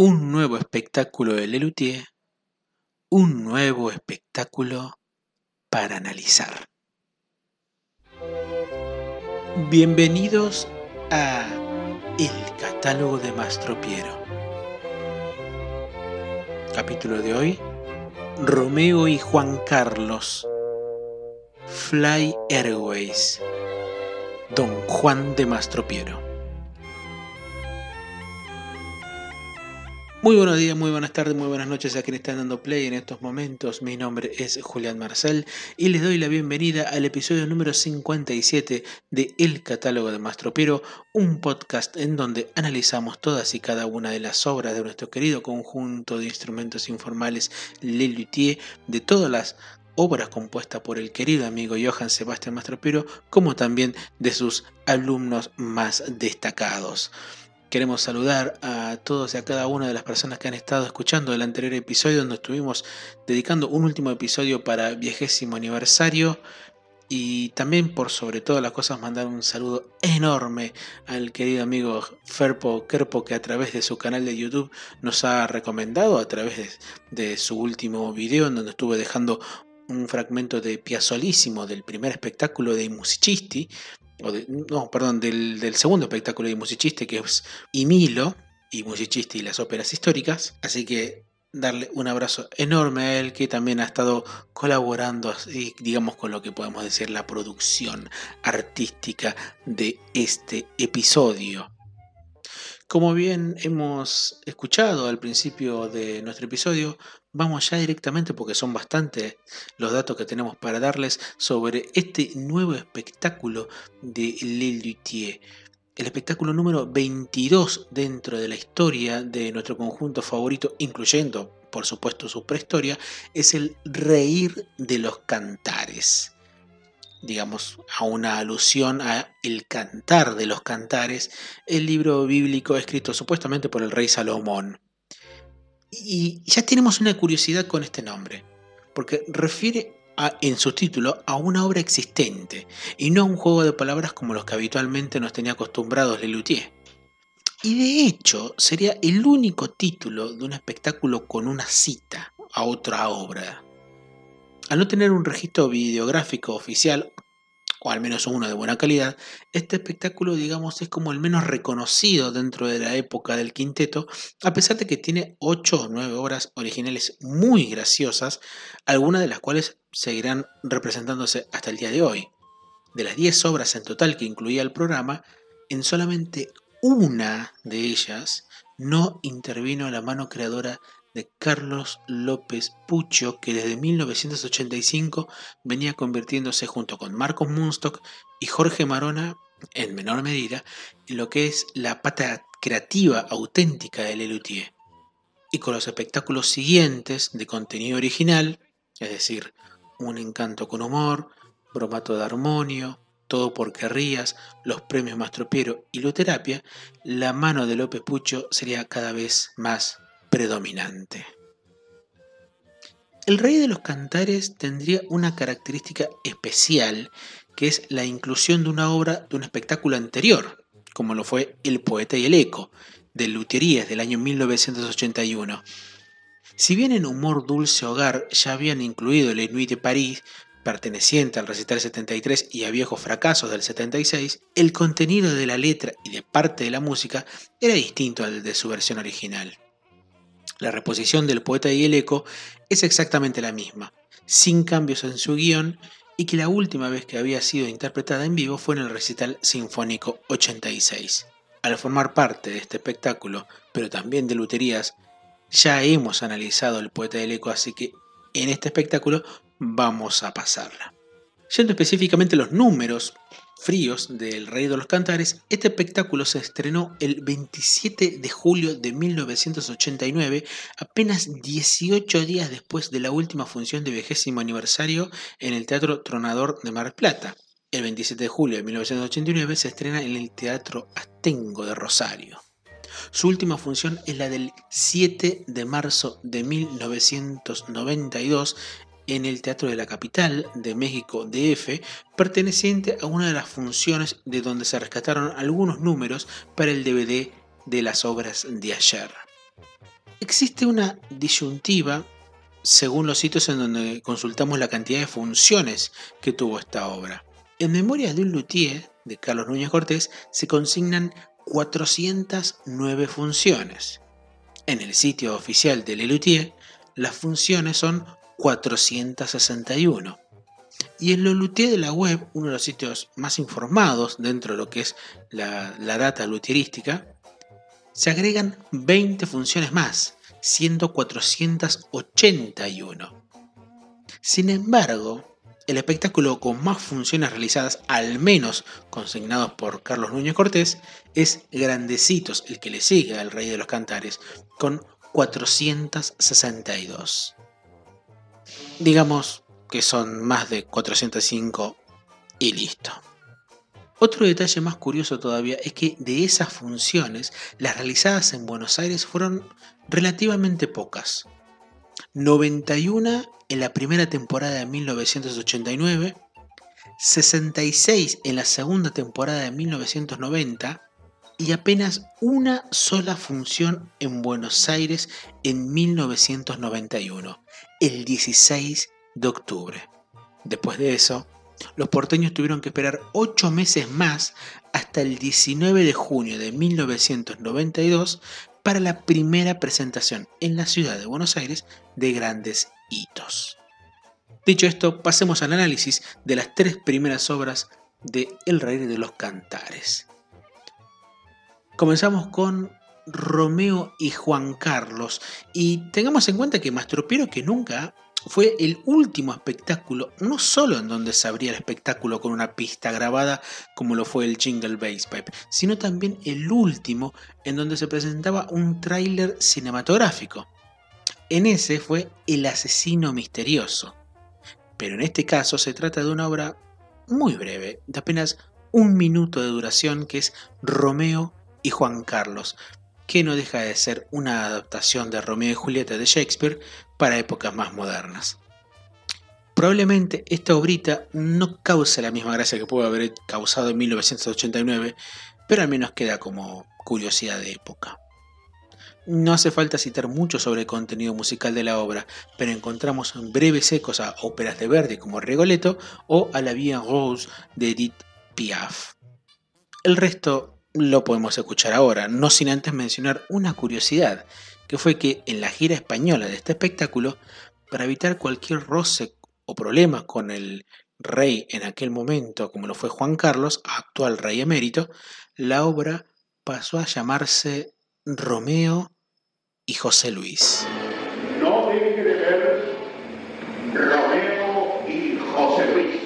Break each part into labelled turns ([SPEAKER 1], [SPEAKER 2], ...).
[SPEAKER 1] un nuevo espectáculo de Lelutier, un nuevo espectáculo para analizar. Bienvenidos a El catálogo de Mastropiero. Capítulo de hoy, Romeo y Juan Carlos, Fly Airways, Don Juan de Mastropiero. Muy buenos días, muy buenas tardes, muy buenas noches a quienes están dando play en estos momentos. Mi nombre es Julián Marcel y les doy la bienvenida al episodio número 57 de El Catálogo de Mastropero, un podcast en donde analizamos todas y cada una de las obras de nuestro querido conjunto de instrumentos informales Le Luthier, de todas las obras compuestas por el querido amigo Johann Sebastian Mastropero, como también de sus alumnos más destacados. Queremos saludar a todos y a cada una de las personas que han estado escuchando el anterior episodio donde estuvimos dedicando un último episodio para viejésimo aniversario y también por sobre todas las cosas mandar un saludo enorme al querido amigo Ferpo Kerpo que a través de su canal de YouTube nos ha recomendado a través de, su último video en donde estuve dejando un fragmento de Piazzolísimo del primer espectáculo de Musicisti no, perdón, del, segundo espectáculo de musiciste que es Imilo y musiciste y las óperas históricas. Así que darle un abrazo enorme a él que también ha estado colaborando, digamos, con lo que podemos decir la producción artística de este episodio. Como bien hemos escuchado al principio de nuestro episodio, vamos ya directamente porque son bastantes los datos que tenemos para darles sobre este nuevo espectáculo de Le Luthier. El espectáculo número 22 dentro de la historia de nuestro conjunto favorito, incluyendo por supuesto su prehistoria, es el Reír de los Cantares digamos, a una alusión a el cantar de los cantares, el libro bíblico escrito supuestamente por el rey Salomón. Y ya tenemos una curiosidad con este nombre, porque refiere en su título a una obra existente y no a un juego de palabras como los que habitualmente nos tenía acostumbrados Lelutier. Y de hecho sería el único título de un espectáculo con una cita a otra obra al no tener un registro videográfico oficial, o al menos uno de buena calidad, este espectáculo, digamos, es como el menos reconocido dentro de la época del quinteto, a pesar de que tiene 8 o 9 obras originales muy graciosas, algunas de las cuales seguirán representándose hasta el día de hoy. De las 10 obras en total que incluía el programa, en solamente una de ellas no intervino la mano creadora de Carlos López Pucho, que desde 1985 venía convirtiéndose junto con Marcos Munstock y Jorge Marona, en menor medida, en lo que es la pata creativa auténtica de Lelutier. Y con los espectáculos siguientes de contenido original, es decir, Un encanto con humor, Bromato de armonio, Todo porque rías, los premios Mastropiero y Luterapia, la mano de López Pucho sería cada vez más predominante. El rey de los cantares tendría una característica especial, que es la inclusión de una obra de un espectáculo anterior, como lo fue El poeta y el eco, de Luterías del año 1981. Si bien en Humor Dulce Hogar ya habían incluido el Nuit de París, perteneciente al recital 73 y a Viejos Fracasos del 76, el contenido de la letra y de parte de la música era distinto al de su versión original. La reposición del poeta y el eco es exactamente la misma, sin cambios en su guion y que la última vez que había sido interpretada en vivo fue en el recital sinfónico 86. Al formar parte de este espectáculo, pero también de luterías, ya hemos analizado el poeta y el eco, así que en este espectáculo vamos a pasarla. Yendo específicamente los números, fríos del Rey de los Cantares, este espectáculo se estrenó el 27 de julio de 1989, apenas 18 días después de la última función de vigésimo aniversario en el Teatro Tronador de Mar Plata. El 27 de julio de 1989 se estrena en el Teatro Astengo de Rosario. Su última función es la del 7 de marzo de 1992 en el Teatro de la Capital de México DF, perteneciente a una de las funciones de donde se rescataron algunos números para el DVD de las obras de ayer. Existe una disyuntiva según los sitios en donde consultamos la cantidad de funciones que tuvo esta obra. En Memoria de un Luthier, de Carlos Núñez Cortés, se consignan 409 funciones. En el sitio oficial de Lelutier, las funciones son 461. Y en Lelutier de la web, uno de los sitios más informados dentro de lo que es la, data luthierística, se agregan 20 funciones más, siendo 481. Sin embargo, el espectáculo con más funciones realizadas, al menos consignados por Carlos Núñez Cortés, es Grandecitos, el que le sigue al Rey de los Cantares, con 462. Digamos que son más de 405 y listo. Otro detalle más curioso todavía es que de esas funciones, las realizadas en Buenos Aires fueron relativamente pocas. 91 en la primera temporada de 1989, 66 en la segunda temporada de 1990 y apenas una sola función en Buenos Aires en 1991, el 16 de octubre. Después de eso, los porteños tuvieron que esperar 8 meses más hasta el 19 de junio de 1992 para la primera presentación en la ciudad de Buenos Aires de grandes hitos. Dicho esto, pasemos al análisis de las tres primeras obras de El Rey de los Cantares. Comenzamos con Romeo y Juan Carlos y tengamos en cuenta que Mastropiero que nunca fue el último espectáculo, no solo en donde se abría el espectáculo con una pista grabada como lo fue el Jingle Bass Pipe, sino también el último en donde se presentaba un tráiler cinematográfico. En ese fue El asesino misterioso. Pero en este caso se trata de una obra muy breve, de apenas un minuto de duración, que es Romeo y Juan Carlos, que no deja de ser una adaptación de Romeo y Julieta de Shakespeare para épocas más modernas. Probablemente esta obrita no cause la misma gracia que pudo haber causado en 1989, pero al menos queda como curiosidad de época. No hace falta citar mucho sobre el contenido musical de la obra, pero encontramos breves ecos a óperas de Verdi como Rigoletto o a La Vie Rose de Edith Piaf. El resto lo podemos escuchar ahora, no sin antes mencionar una curiosidad, que fue que en la gira española de este espectáculo, para evitar cualquier roce o problema con el rey en aquel momento, como lo fue Juan Carlos, actual rey emérito, la obra pasó a llamarse Romeo y José Luis.
[SPEAKER 2] No deje de ver Romeo y José Luis.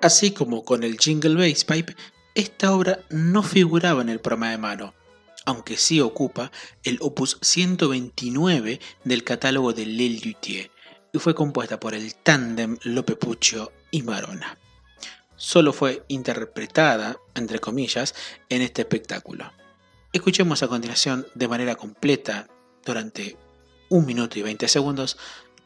[SPEAKER 1] Así como con el Jingle Bass Pipe, esta obra no figuraba en el programa de mano, aunque sí ocupa el opus 129 del catálogo de Lil Luthier y fue compuesta por el tándem Lope Puccio y Marona solo fue interpretada, entre comillas, en este espectáculo. Escuchemos a continuación de manera completa, durante un minuto y 20 segundos,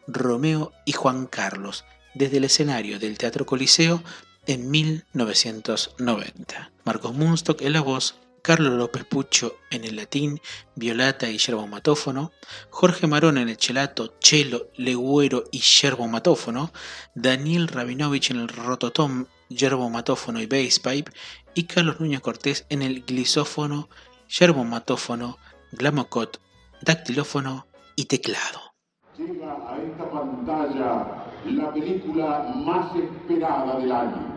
[SPEAKER 1] Romeo y Juan Carlos, desde el escenario del Teatro Coliseo en 1990. Marcos Munstock en la voz, Carlos López Pucho en el latín, violata y yerbomatófono, Jorge Marón en el chelato, chelo, legüero y yerbomatófono, Daniel Rabinovich en el rototom yerbomatófono y bass pipe, y Carlos Núñez Cortés en el glisófono, yerbomatófono, glamocot, dactilófono y teclado.
[SPEAKER 2] Llega a esta pantalla la película más esperada del año.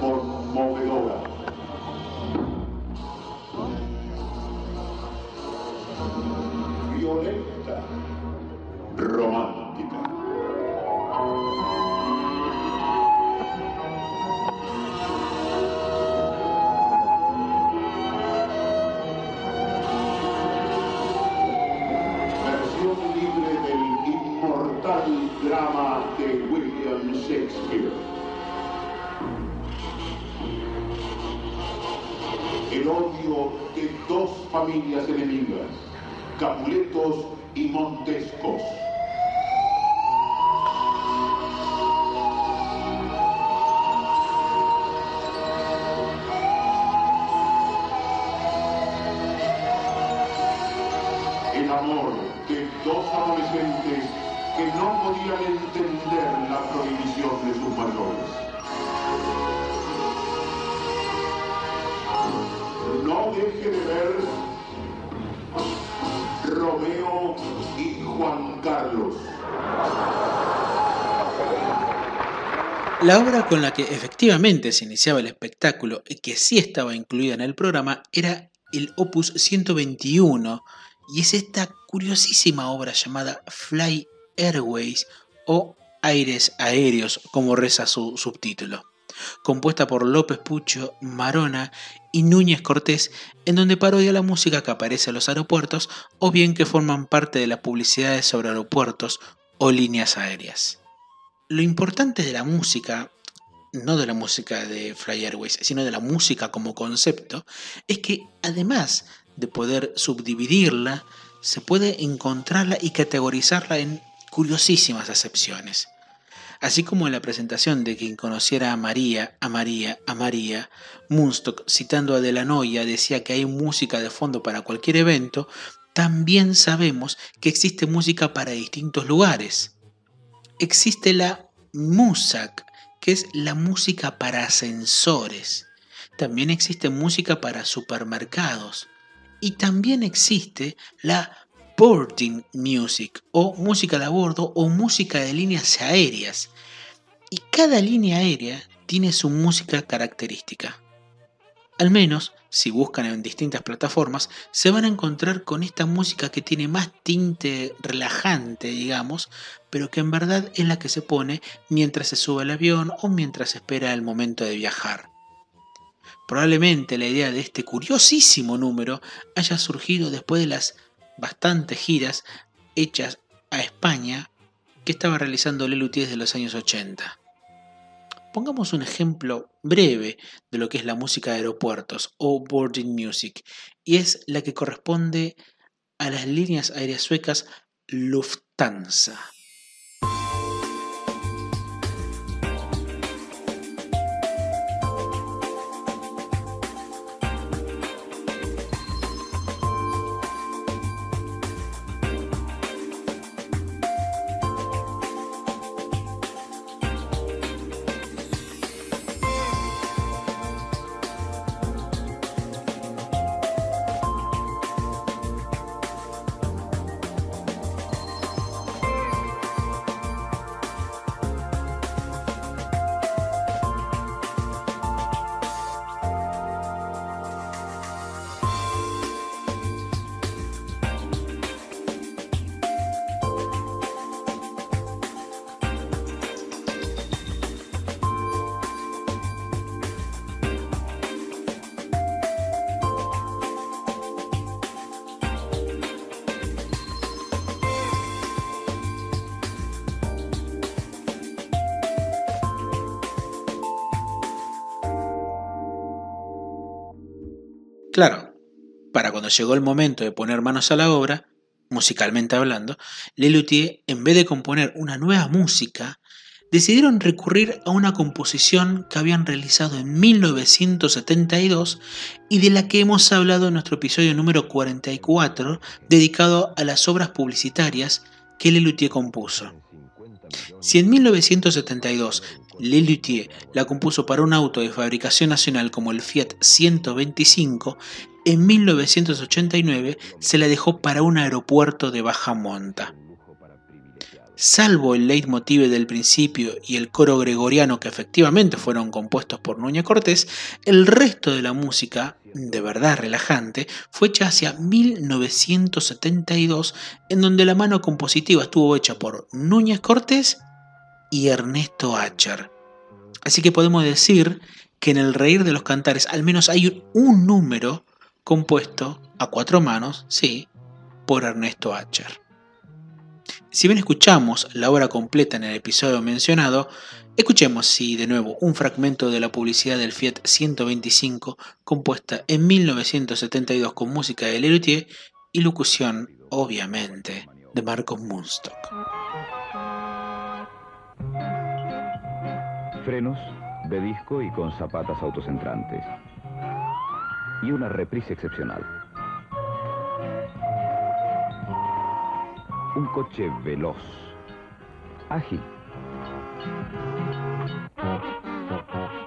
[SPEAKER 2] Conmovedora. Violenta. Romántica. Ver Romeo y Juan Carlos.
[SPEAKER 1] La obra con la que efectivamente se iniciaba el espectáculo y que sí estaba incluida en el programa era el Opus 121 y es esta curiosísima obra llamada Fly Airways o Aires Aéreos, como reza su subtítulo, compuesta por López Pucho, Marona y Núñez Cortés, en donde parodia la música que aparece en los aeropuertos o bien que forman parte de las publicidades sobre aeropuertos o líneas aéreas. Lo importante de la música, no de la música de Fly Airways, sino de la música como concepto, es que además de poder subdividirla, se puede encontrarla y categorizarla en curiosísimas acepciones. Así como en la presentación de quien conociera a María, a María, a María, Munstock, citando a Delanoia, decía que hay música de fondo para cualquier evento, también sabemos que existe música para distintos lugares existe la MUSAC, que es la música para ascensores. También existe música para supermercados. Y también existe la boarding music o música de a bordo o música de líneas aéreas. Y cada línea aérea tiene su música característica. Al menos, si buscan en distintas plataformas, se van a encontrar con esta música que tiene más tinte relajante, digamos, pero que en verdad es la que se pone mientras se sube al avión o mientras espera el momento de viajar. Probablemente la idea de este curiosísimo número haya surgido después de las bastantes giras hechas a España que estaba realizando Lelutier desde los años 80. Pongamos un ejemplo breve de lo que es la música de aeropuertos o boarding music, y es la que corresponde a las líneas aéreas suecas Lufthansa. Cuando llegó el momento de poner manos a la obra, musicalmente hablando, Lelutier, en vez de componer una nueva música, decidieron recurrir a una composición que habían realizado en 1972 y de la que hemos hablado en nuestro episodio número 44, dedicado a las obras publicitarias que Lelutier compuso. Si en 1972 Lelutier la compuso para un auto de fabricación nacional como el Fiat 125, en 1989 se la dejó para un aeropuerto de baja monta. Salvo el leitmotiv del principio y el coro gregoriano que efectivamente fueron compuestos por Núñez Cortés, el resto de la música, de verdad relajante, fue hecha hacia 1972, en donde la mano compositiva estuvo hecha por Núñez Cortés y Ernesto Acher. Así que podemos decir que en el Reír de los Cantares al menos hay un número compuesto a cuatro manos, sí, por Ernesto Acher. Si bien escuchamos la obra completa en el episodio mencionado, escuchemos sí de nuevo un fragmento de la publicidad del Fiat 125 compuesta en 1972 con música de Lelutier y locución, obviamente, de Marcos Munstock.
[SPEAKER 3] frenos de disco y con zapatas autocentrantes. Y una reprise excepcional. Un coche veloz, Ágil.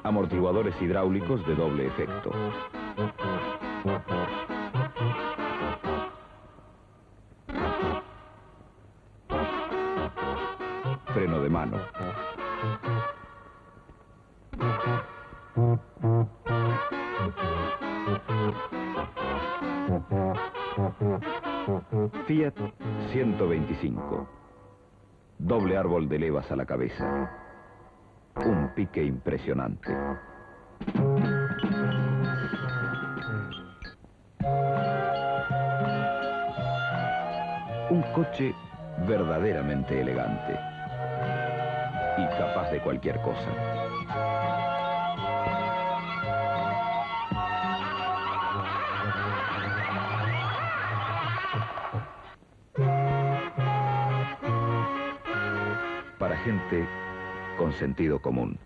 [SPEAKER 3] Amortiguadores hidráulicos de doble efecto. Doble árbol de levas a la cabeza. Un pique impresionante. Un coche verdaderamente elegante y capaz de cualquier cosa. Gente con sentido común.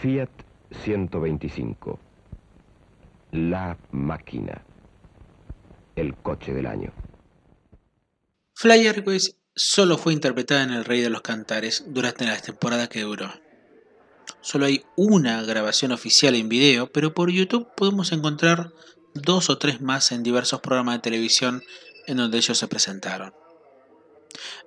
[SPEAKER 3] Fiat 125. La máquina. El coche del año.
[SPEAKER 1] Fly Airways solo fue interpretada en El Rey de los Cantares durante la temporada que duró. Solo hay una grabación oficial en video, pero por YouTube podemos encontrar dos o tres más en diversos programas de televisión en donde ellos se presentaron.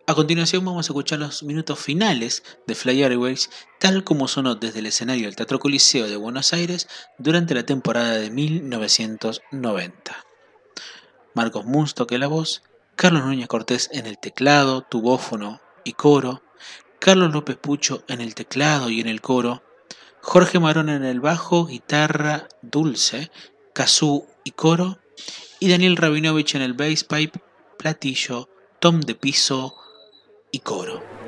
[SPEAKER 1] A continuación vamos a escuchar los minutos finales de Fly Airways tal como sonó desde el escenario del Teatro Coliseo de Buenos Aires durante la temporada de 1990. Marcos Munstock en la voz, Carlos Núñez Cortés en el teclado, tubófono y coro, Carlos López Pucho en el teclado y en el coro, Jorge Marón en el bajo, guitarra dulce, kazoo y coro, y Daniel Rabinovich en el bass pipe, platillo, tom de piso y coro.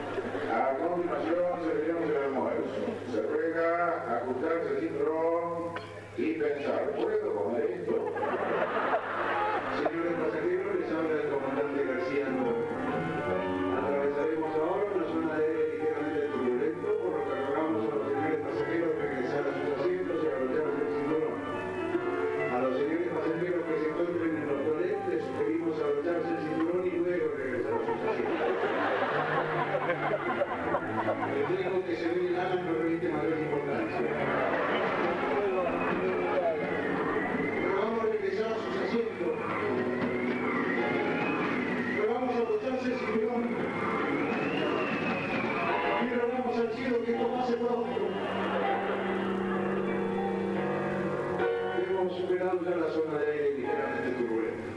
[SPEAKER 4] Superado ya la zona de aire ligeramente turbulenta.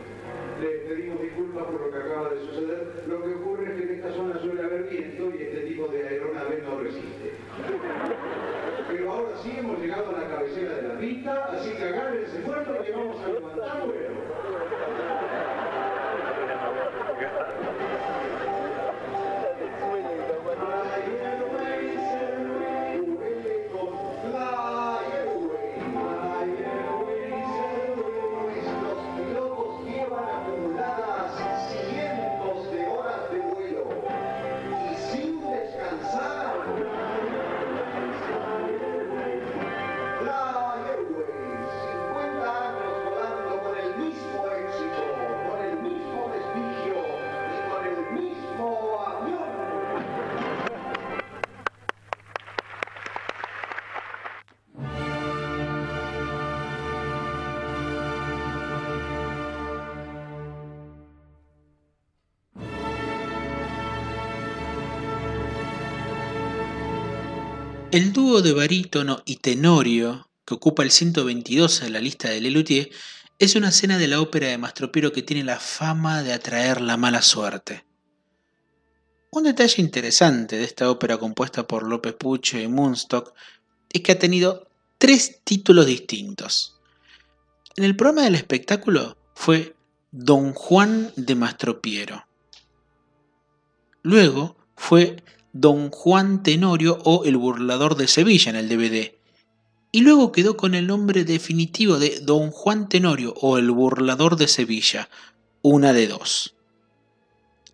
[SPEAKER 4] Les pedimos disculpas por lo que acaba de suceder. Lo que ocurre es que en esta zona suele haber viento y este tipo de aeronave no resiste. Pero ahora sí hemos llegado a la cabecera de la pista, así que agárrense fuerte que vamos a levantar vuelo. El
[SPEAKER 1] dúo de barítono y tenorio que ocupa el 122 en la lista de Lelutier es una escena de la ópera de Mastropiero que tiene la fama de atraer la mala suerte. Un detalle interesante de esta ópera compuesta por López Pucho y Munstock es que ha tenido tres títulos distintos. En el programa del espectáculo fue Don Juan de Mastropiero. Luego fue Don Juan Tenorio o El Burlador de Sevilla en el DVD. Y luego quedó con el nombre definitivo de Don Juan Tenorio o El Burlador de Sevilla, una de dos.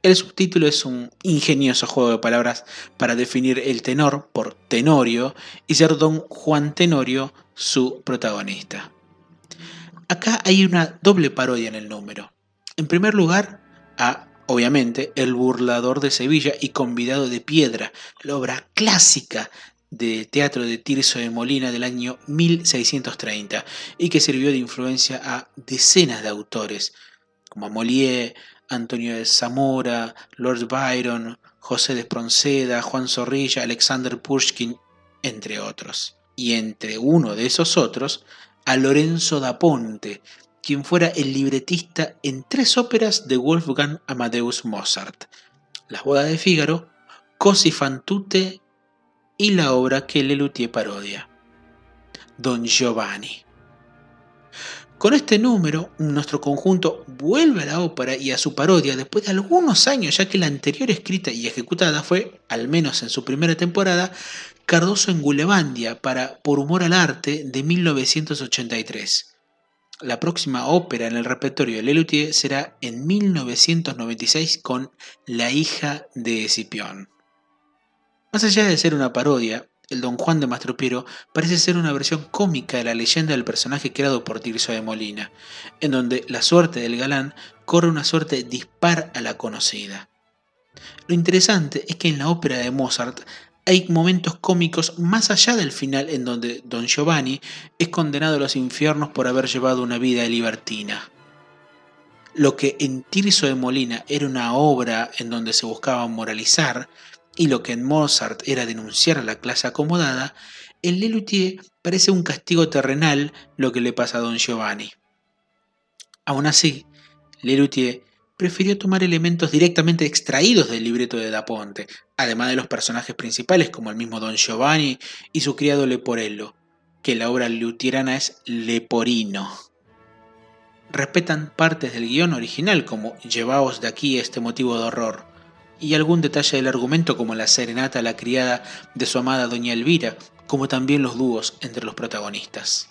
[SPEAKER 1] El subtítulo es un ingenioso juego de palabras para definir el tenor por Tenorio y ser Don Juan Tenorio su protagonista. Acá hay una doble parodia en el número. En primer lugar, a, obviamente, El burlador de Sevilla y Convidado de Piedra, la obra clásica de teatro de Tirso de Molina del año 1630 y que sirvió de influencia a decenas de autores, como Molière, Antonio de Zamora, Lord Byron, José de Espronceda, Juan Zorrilla, Alexander Pushkin, entre otros. Y entre uno de esos otros, a Lorenzo da Ponte, quien fuera el libretista en tres óperas de Wolfgang Amadeus Mozart, Las bodas de Fígaro, Cosi fan tutte y la obra que Lelutier parodia, Don Giovanni. Con este número, nuestro conjunto vuelve a la ópera y a su parodia después de algunos años, ya que la anterior escrita y ejecutada fue, al menos en su primera temporada, Cardoso en Gulevandia para Por Humor al Arte de 1983. La próxima ópera en el repertorio de Lelutier será en 1996 con La hija de Escipión. Más allá de ser una parodia, el Don Juan de Mastropiero parece ser una versión cómica de la leyenda del personaje creado por Tirso de Molina, en donde la suerte del galán corre una suerte dispar a la conocida. Lo interesante es que en la ópera de Mozart hay momentos cómicos más allá del final en donde Don Giovanni es condenado a los infiernos por haber llevado una vida libertina. Lo que en Tirso de Molina era una obra en donde se buscaba moralizar, y lo que en Mozart era denunciar a la clase acomodada, en Lelutier parece un castigo terrenal lo que le pasa a don Giovanni. Aún así, Lelutier prefirió tomar elementos directamente extraídos del libreto de Da Ponte, además de los personajes principales como el mismo don Giovanni y su criado Leporello, que la obra luterana es Leporino. Respetan partes del guion original como llevaos de aquí este motivo de horror, y algún detalle del argumento como la serenata a la criada de su amada doña Elvira, como también los dúos entre los protagonistas.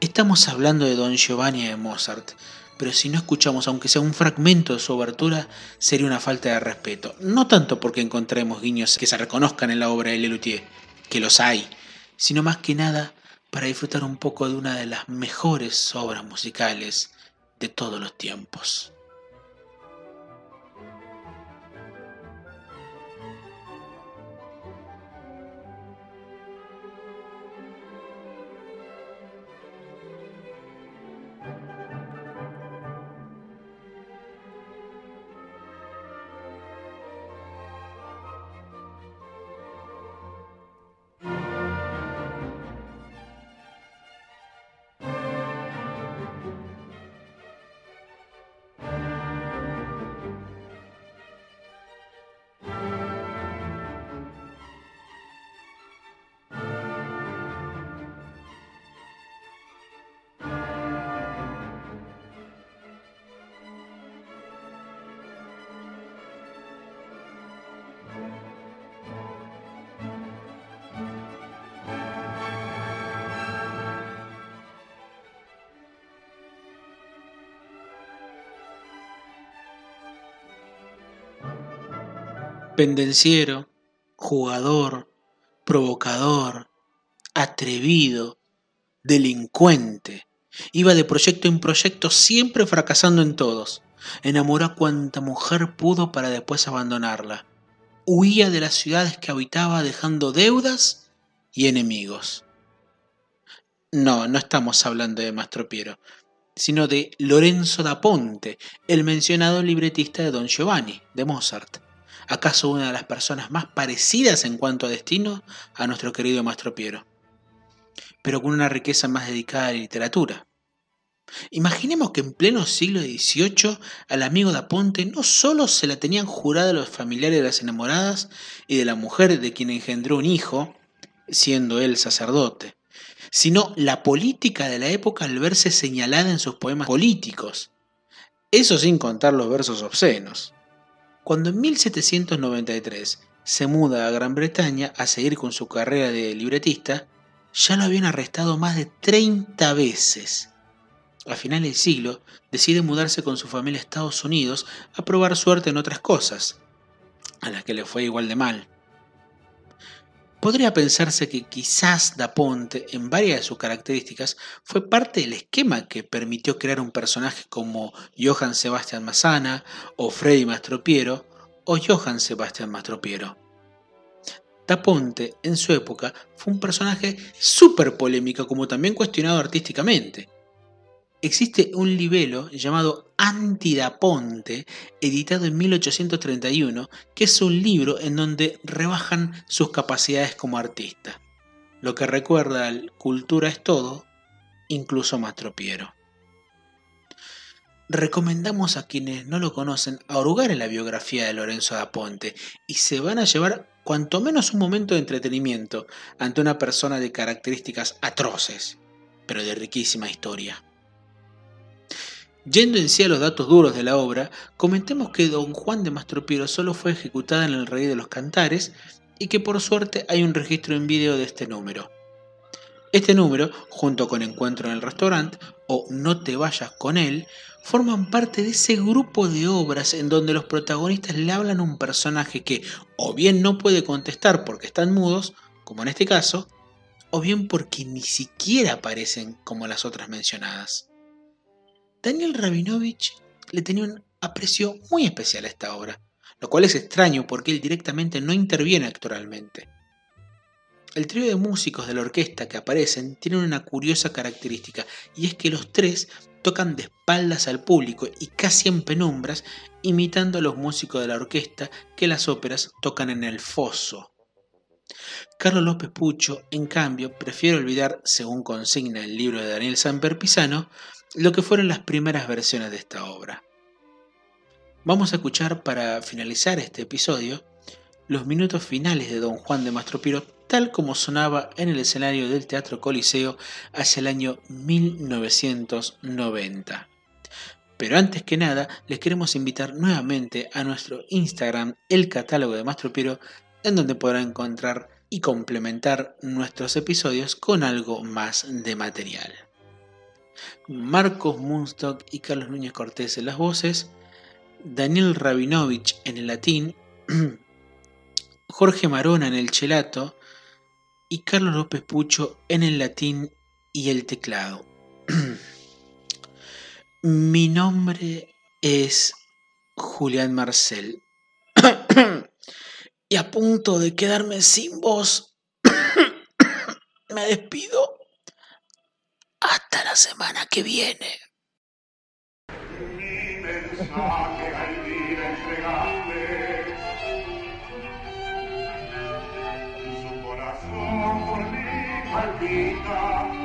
[SPEAKER 1] Estamos hablando de Don Giovanni de Mozart, pero si no escuchamos aunque sea un fragmento de su obertura, sería una falta de respeto. No tanto porque encontremos guiños que se reconozcan en la obra de Lelutier, que los hay, sino más que nada para disfrutar un poco de una de las mejores obras musicales de todos los tiempos. Pendenciero, jugador, provocador, atrevido, delincuente. Iba de proyecto en proyecto, siempre fracasando en todos. Enamoró a cuanta mujer pudo para después abandonarla. Huía de las ciudades que habitaba dejando deudas y enemigos. No, no estamos hablando de Mastropiero, sino de Lorenzo da Ponte, el mencionado libretista de Don Giovanni, de Mozart acaso una de las personas más parecidas en cuanto a destino a nuestro querido Maestro Piero, pero con una riqueza más dedicada a la literatura. Imaginemos que en pleno siglo XVIII al amigo de Aponte no solo se la tenían jurada los familiares de las enamoradas y de la mujer de quien engendró un hijo, siendo él sacerdote, sino la política de la época al verse señalada en sus poemas políticos. Eso sin contar los versos obscenos. Cuando en 1793 se muda a Gran Bretaña a seguir con su carrera de libretista, ya lo habían arrestado más de 30 veces. A final del siglo, decide mudarse con su familia a Estados Unidos a probar suerte en otras cosas, a las que le fue igual de mal. Podría pensarse que quizás Da Ponte, en varias de sus características, fue parte del esquema que permitió crear un personaje como Johann Sebastian Massana, o Freddy Mastropiero, o Johann Sebastian Mastropiero. Da Ponte, en su época, fue un personaje súper polémico, como también cuestionado artísticamente. Existe un libelo llamado Antidaponte, editado en 1831, que es un libro en donde rebajan sus capacidades como artista. Lo que recuerda al Cultura es todo, incluso Mastropiero. Recomendamos a quienes no lo conocen a hurgar en la biografía de Lorenzo da Ponte y se van a llevar cuanto menos un momento de entretenimiento ante una persona de características atroces, pero de riquísima historia. Yendo en sí a los datos duros de la obra, comentemos que Don Juan de Mastropiero solo fue ejecutada en el Rey de los Cantares y que por suerte hay un registro en vídeo de este número. Este número, junto con Encuentro en el Restaurante o No te vayas con él, forman parte de ese grupo de obras en donde los protagonistas le hablan a un personaje que o bien no puede contestar porque están mudos, como en este caso, o bien porque ni siquiera aparecen como las otras mencionadas. Daniel Rabinovich le tenía un aprecio muy especial a esta obra, lo cual es extraño porque él directamente no interviene actoralmente. El trío de músicos de la orquesta que aparecen tienen una curiosa característica y es que los tres tocan de espaldas al público y casi en penumbras, imitando a los músicos de la orquesta que las óperas tocan en el foso. Carlos López Pucho, en cambio, prefiere olvidar, según consigna el libro de Daniel Samper Pisano, lo que fueron las primeras versiones de esta obra. Vamos a escuchar para finalizar este episodio los minutos finales de Don Juan de Mastropiro tal como sonaba en el escenario del Teatro Coliseo hacia el año 1990. Pero antes que nada, les queremos invitar nuevamente a nuestro Instagram, el catálogo de Mastropiro, en donde podrán encontrar y complementar nuestros episodios con algo más de material. Marcos Munstock y Carlos Núñez Cortés en las voces, Daniel Rabinovich en el latín, Jorge Marona en el chelato y Carlos López Pucho en el latín y el teclado. Mi nombre es Julián Marcel. y a punto de quedarme sin voz, me despido hasta la semana que viene.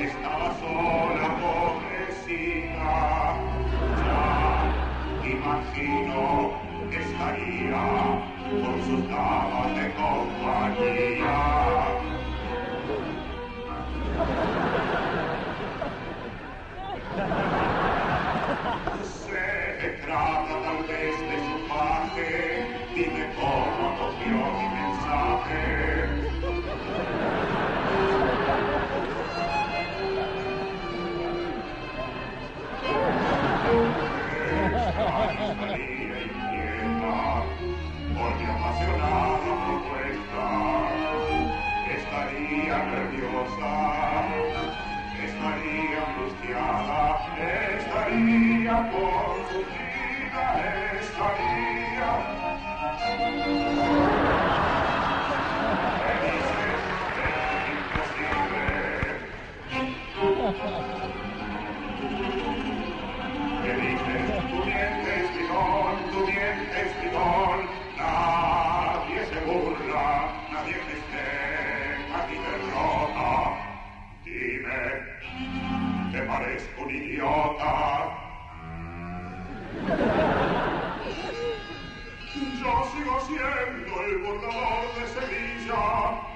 [SPEAKER 2] Estaba sola, pobrecita. Ya imagino que estaría con sus damas de compañía. Parezco un idiota? Yo sigo siendo el bordador de Sevilla,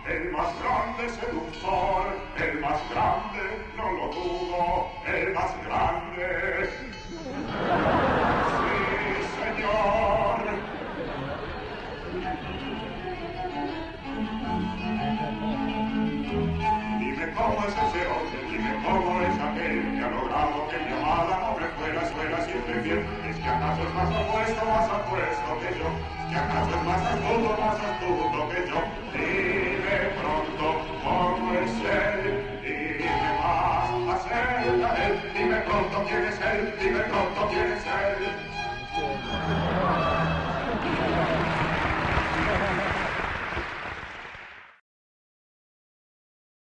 [SPEAKER 2] el más grande seductor, el más grande, no lo dudo, el más grande. Sí, señor. Dime cómo es ese hombre, dime cómo es genio a la pobre escuela, escuela siempre fiel. Es que acaso es más apuesto, más apuesto que yo. Es que acaso es más astuto, más astuto que yo. Dime pronto cómo es él, dime más acerca de él. Dime pronto quién es él, dime pronto quién es él.